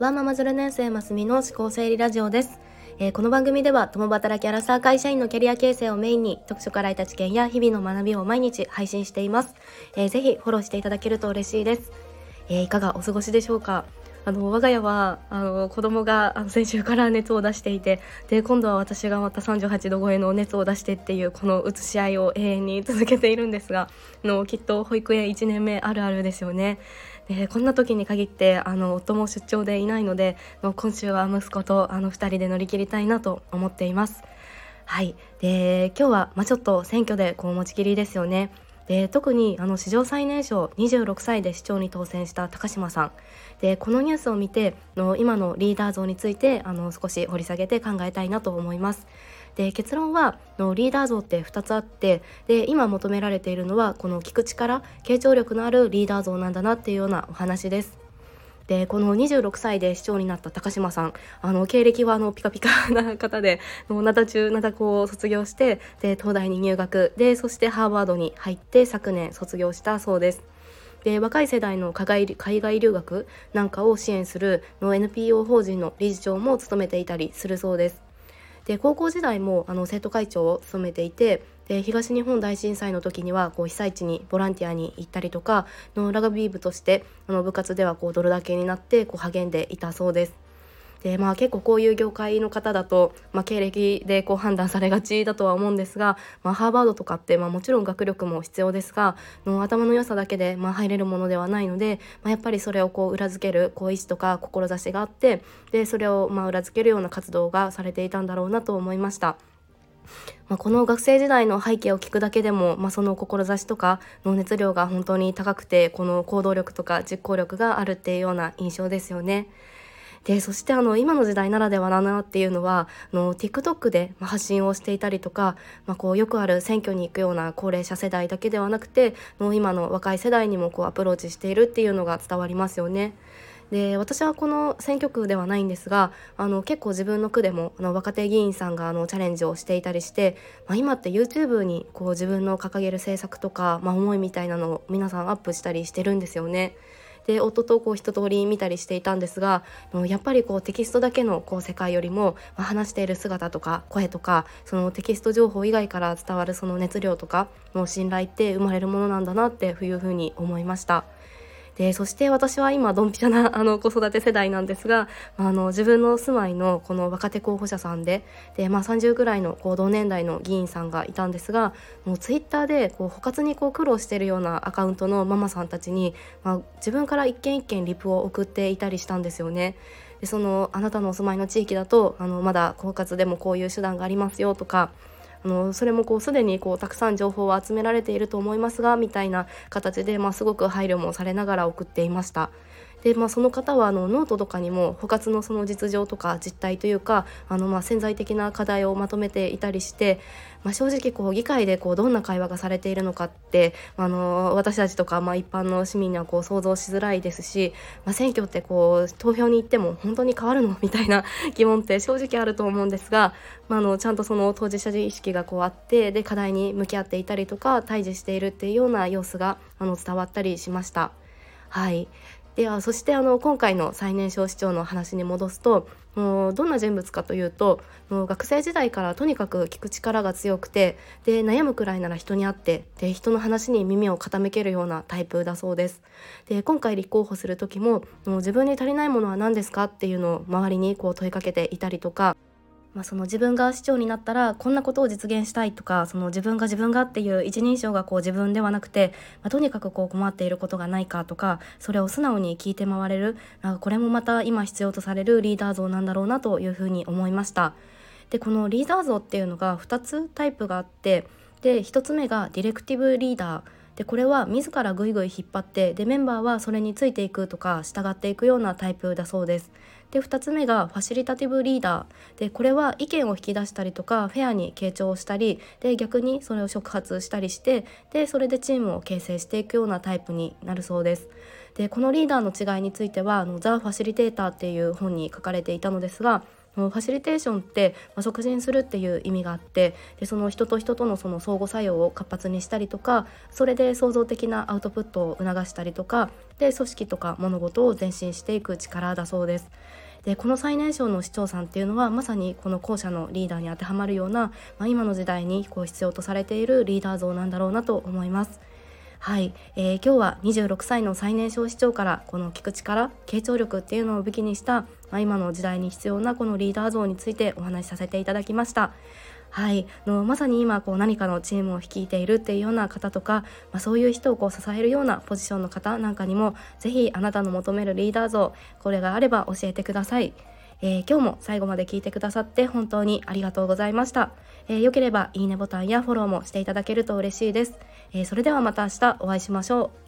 ワーママズル年生ますみの思考整理ラジオです、えー、この番組では共働きアラサー会社員のキャリア形成をメインに読書から得た知見や日々の学びを毎日配信しています、えー、ぜひフォローしていただけると嬉しいです、えー、いかがお過ごしでしょうか？あの我が家はあの子供があの先週から熱を出していてで今度は私がまた38度超えの熱を出してっていうこの移し合いを永遠に続けているんですがのきっと保育園1年目あるあるですよね。でこんな時に限ってあの夫も出張でいないので今週は息子とあの2人で乗り切りたいなと思っています。はいで今日は、まあ、ちょっと選挙でこう持ちきりですよね。で特にあの史上最年少26歳で市長に当選した高島さんでこのニュースを見ての今のリーダー像についてあの少し掘り下げて考えたいなと思います。で結論はのリーダー像って2つあってで今求められているのはこの聞く力傾聴力のあるリーダー像なんだなっていうようなお話です。でこの26歳で市長になった高島さんあの経歴はあのピカピカな方で灘中灘高を卒業してで東大に入学でそしてハーバードに入って昨年卒業したそうです。で若い世代の海外留学なんかを支援するの NPO 法人の理事長も務めていたりするそうです。で高校時代もあの生徒会長を務めていてで東日本大震災の時にはこう被災地にボランティアに行ったりとかのラグビー部としてあの部活ではこうドルだけになってこう励んでいたそうです。でまあ結構こういう業界の方だと、まあ、経歴でこう判断されがちだとは思うんですが、まあ、ハーバードとかって、まあ、もちろん学力も必要ですがの頭の良さだけで、まあ、入れるものではないので、まあ、やっぱりそれをこう裏付けるこう意思とか志があってでそれをまあ裏付けるような活動がされていたんだろうなと思いました。まあ、この学生時代の背景を聞くだけでも、まあ、その志とかの熱量が本当に高くてこの行動力とか実行力があるっていうような印象ですよね。でそしてあの今の時代ならではだなっていうのはあの TikTok で発信をしていたりとか、まあ、こうよくある選挙に行くような高齢者世代だけではなくての今の若い世代にもこうアプローチしているっていうのが伝わりますよね。で私はこの選挙区ではないんですがあの結構自分の区でもあの若手議員さんがあのチャレンジをしていたりして、まあ、今って YouTube にこう自分の掲げる政策とか、まあ、思いみたいなのを皆さんアップしたりしてるんですよね。で夫とこう一通り見たりしていたんですがやっぱりこうテキストだけのこう世界よりも、まあ、話している姿とか声とかそのテキスト情報以外から伝わるその熱量とかの信頼って生まれるものなんだなっていうふうに思いました。でそして私は今ドンピシャな あの子育て世代なんですがあの自分の住まいのこの若手候補者さんでで、まあ、30ぐらいのこう同年代の議員さんがいたんですがもうツイッターでこう補活にこう苦労してるようなアカウントのママさんたちに、まあ、自分から一件一件リプを送っていたりしたんですよね。でそのあなたのお住まいの地域だとあのまだ婚活でもこういう手段がありますよとかあのそれもこうすでにこうたくさん情報を集められていると思いますがみたいな形で、まあ、すごく配慮もされながら送っていました。で、まあ、その方はあのノートとかにも補活のその実情とか実態というかあのまあ潜在的な課題をまとめていたりして、まあ、正直こう議会でこうどんな会話がされているのかってあの私たちとかまあ一般の市民にはこう想像しづらいですし、まあ、選挙ってこう投票に行っても本当に変わるの？みたいな 疑問って正直あると思うんですが、まあ、あのちゃんとその当事者意識がこうあってで課題に向き合っていたりとか対峙しているっていうような様子があの伝わったりしました。はいではそしてあの今回の最年少市長の話に戻すともうどんな人物かというともう学生時代からとにかく聞く力が強くてで悩むくらいなら人に会ってで人の話に耳を傾けるようなタイプだそうです。で今回立候補する時ももう自分に足りないものは何ですかっていうのを周りにこう問いかけていたりとかまあ、その自分が市長になったらこんなことを実現したいとかその自分が自分がっていう一人称がこう自分ではなくて、まあ、とにかくこう困っていることがないかとかそれを素直に聞いて回れるなんかこれもまた今必要とされるリーダー像なんだろうなというふうに思いました。でこのリーダー像っていうのが2つタイプがあってで1つ目がディレクティブリーダーでこれは自らぐいぐい引っ張ってでメンバーはそれについていくとか従っていくようなタイプだそうです。で2つ目がファシリタティブリーダーでこれは意見を引き出したりとかフェアに傾聴したりで逆にそれを触発したりしてでそれでチームを形成していくようなタイプになるそうです。でこのリーダーの違いについてはあの「ザ・ファシリテーター」っていう本に書かれていたのですがファシリテーションって、まあ、促進するっていう意味があってでその人と人とのその相互作用を活発にしたりとかそれで創造的なアウトプットを促したりとかで組織とか物事を前進していく力だそうです。でこの最年少の市長さんっていうのはまさにこの後者のリーダーに当てはまるような、まあ、今の時代にこう必要とされているリーダー像なんだろうなと思います。はい、えー、今日は26歳の最年少市長からこの聞く力傾聴力っていうのを武器にした、まあ、今の時代に必要なこのリーダー像についてお話しさせていただきました。はい、のまさに今こう何かのチームを率いているっていうような方とか、まあ、そういう人をこう支えるようなポジションの方なんかにも是非あなたの求めるリーダー像これがあれば教えてください。えー、今日も最後まで聞いてくださって本当にありがとうございました。えー、よければいいねボタンやフォローもしていただけると嬉しいです。えー、それではまた明日お会いしましょう。